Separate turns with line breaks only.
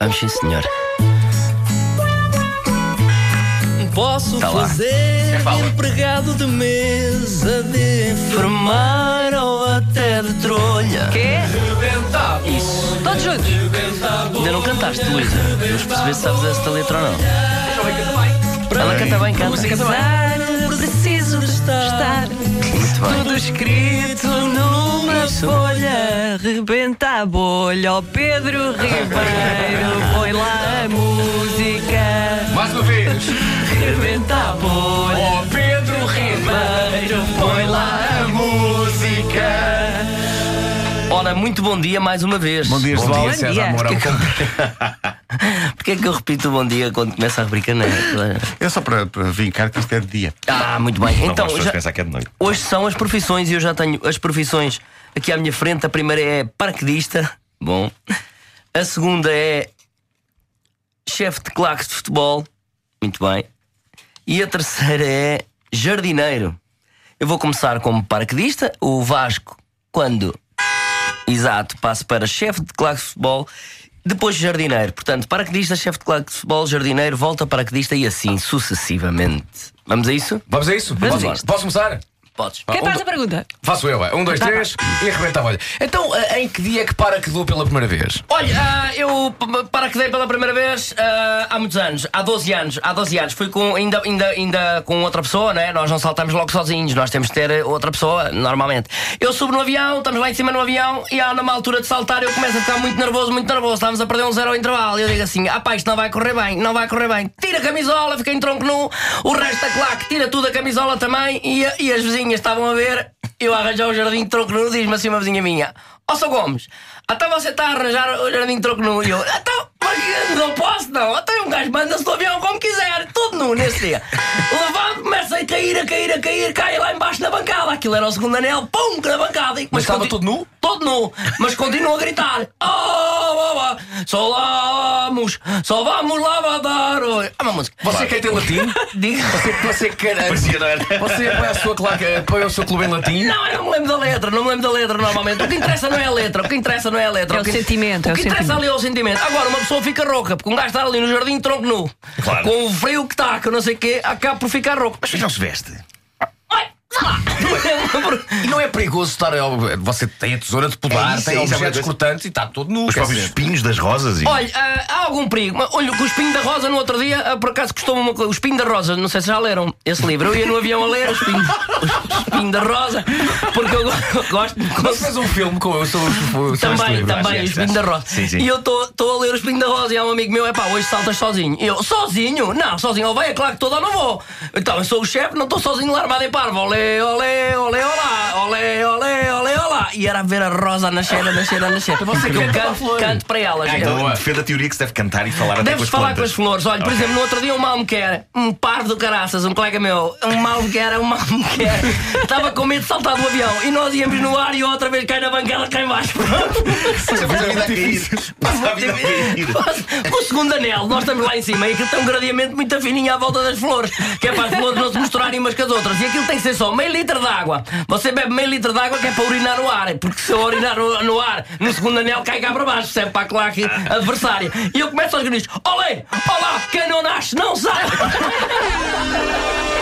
Vamos sim, senhor.
Posso
Tá lá.
fazer empregado de mesa de enfermeira ou até de trolha.
Quê?
Isso.
Todos juntos.
Ainda não cantaste, Luísa. Vamos perceber se sabes esta letra ou não. Ela canta bem, canta.
Apesar, preciso estar
Muito bem.
tudo escrito numa
Isso.
folha. Rebenta a bolha, ó Pedro Ribeiro.
Ribeiro,
põe lá a música.
Ora, muito bom dia mais uma vez.
Bom dia,
Bom
João.
dia, César
dia.
Mourão.
Porquê é que eu repito o bom dia quando começa a rubrica na
É só para, para vincar que isto é de dia.
Ah, muito bem. Então,
Então,
já-
pensar que é de noite.
hoje são as profissões e eu já tenho as profissões aqui à minha frente. A primeira é paraquedista. Bom. A segunda é chefe de claques de futebol. Muito bem. E a terceira é jardineiro. Eu vou começar como paraquedista. O Vasco, quando exato, passo para chefe de claque de futebol. Depois jardineiro, portanto, paraquedista, chefe de claque de futebol, jardineiro, volta paraquedista e assim sucessivamente. Vamos a isso?
Vamos a isso?
Vamos a isso.
posso começar?
Podes.
Quem faz a pergunta?
Faço eu, é. Um, dois,
Tá,
três e arrebenta a bolha. Então, eh, em que dia é que para que dou pela primeira vez?
Olha, ah, eu p- paraquedei pela primeira vez ah, há muitos anos, há 12 anos, há 12 anos. Fui com, ainda, ainda, ainda com outra pessoa, não é? Nós não saltamos logo sozinhos, nós temos que ter outra pessoa, normalmente. Eu subo no avião, estamos lá em cima no avião e há numa altura de saltar eu começo a ficar muito nervoso, muito nervoso. Estávamos a perder um zero ao intervalo. E eu digo assim: ah pá, isto não vai correr bem, não vai correr bem. Tira a camisola, fica em tronco nu, o resto da claque, tira tudo a camisola também. E, e as vizinhas estavam a ver, eu a arranjar o jardim de tronco nu, diz-me assim uma vizinha minha: Ó, Sr. Gomes, até você está a arranjar o jardim de tronco nu. E eu: então, mas que não posso não. Até um gajo manda-se do avião como quiser, tudo nu nesse dia. A cair, a cair, a cair, cai lá embaixo na bancada. Aquilo era o segundo anel, pum, na bancada. E-
Mas estava
conti-
todo nu?
Todo nu, mas continuo a gritar: Oh, oh, oh, só vamos, só vamos lá dar. É uma música.
Você quer ter latim?
Diga.
Você, você quer.
Parecia, não era?
Você põe a sua claque, põe o seu clube em latim?
Não, eu não me lembro da letra, não me lembro da letra normalmente. O que interessa não é a letra, o que interessa não é a letra.
É o
que-
sentimento, é
O
o
que interessa
sentimento.
ali é o sentimento. Agora, uma pessoa fica rouca, porque um gajo está ali no jardim de tronco nu,
Claro.
com o frio que está, que eu não sei o quê, acaba por ficar rouco. Mas,
Mas não se veste.
Lá.
E não é perigoso estar. Você tem a tesoura de podar,
É isso,
tem
é isso, é
objetos cortantes e está todo nu.
Os próprios espinhos das rosas e.
Olha, ah, há algum perigo. Olha, o Espinho da Rosa no outro dia, ah, por acaso custou uma coisa. O Espinho da Rosa, não sei se já leram esse livro. Eu ia no avião a ler o Espinho, o Espinho da Rosa, porque eu go- gosto.
Você fez um filme com eu sou os
Também, também, o Espinho da Rosa.
Sim, sim.
E eu estou a ler o Espinho da Rosa e há um amigo meu, é pá, hoje saltas sozinho. E eu, sozinho? Não, sozinho. Ou vai, é claro que toda não vou. Então, eu sou o chefe, não estou sozinho lá armado em parvo. Olé, olé, olé, olá. Olé, olé, olé, E era a ver a Rosa a nascer, a nascer, a nascer. Porque eu canto, canto para elas.
Ah, então defende a teoria que se deve cantar e falar até com
Deves falar
plantas.
com as flores. Olha, por
Ok.
exemplo, no outro dia um mal me quer, um par do caraças, um colega meu, um mal me quer, um mal me quer. Estava com medo de saltar do avião e nós íamos no ar e outra vez cai na bancada, cai embaixo.
Passa a vida a cair. Passa a vida a cair.
O segundo anel, nós estamos lá em cima e aquilo tem um gradeamento muito fininho à volta das flores, que é para as flores não se misturarem umas com as outras. E aquilo tem que ser só meio litro de água. Você bebe meio litro de água que é para urinar no ar, porque se eu urinar no, no ar, no segundo anel cai cá para baixo, percebe? Para a claque adversária. E eu começo aos gritos: Olé, olá, quem não nasce não sai.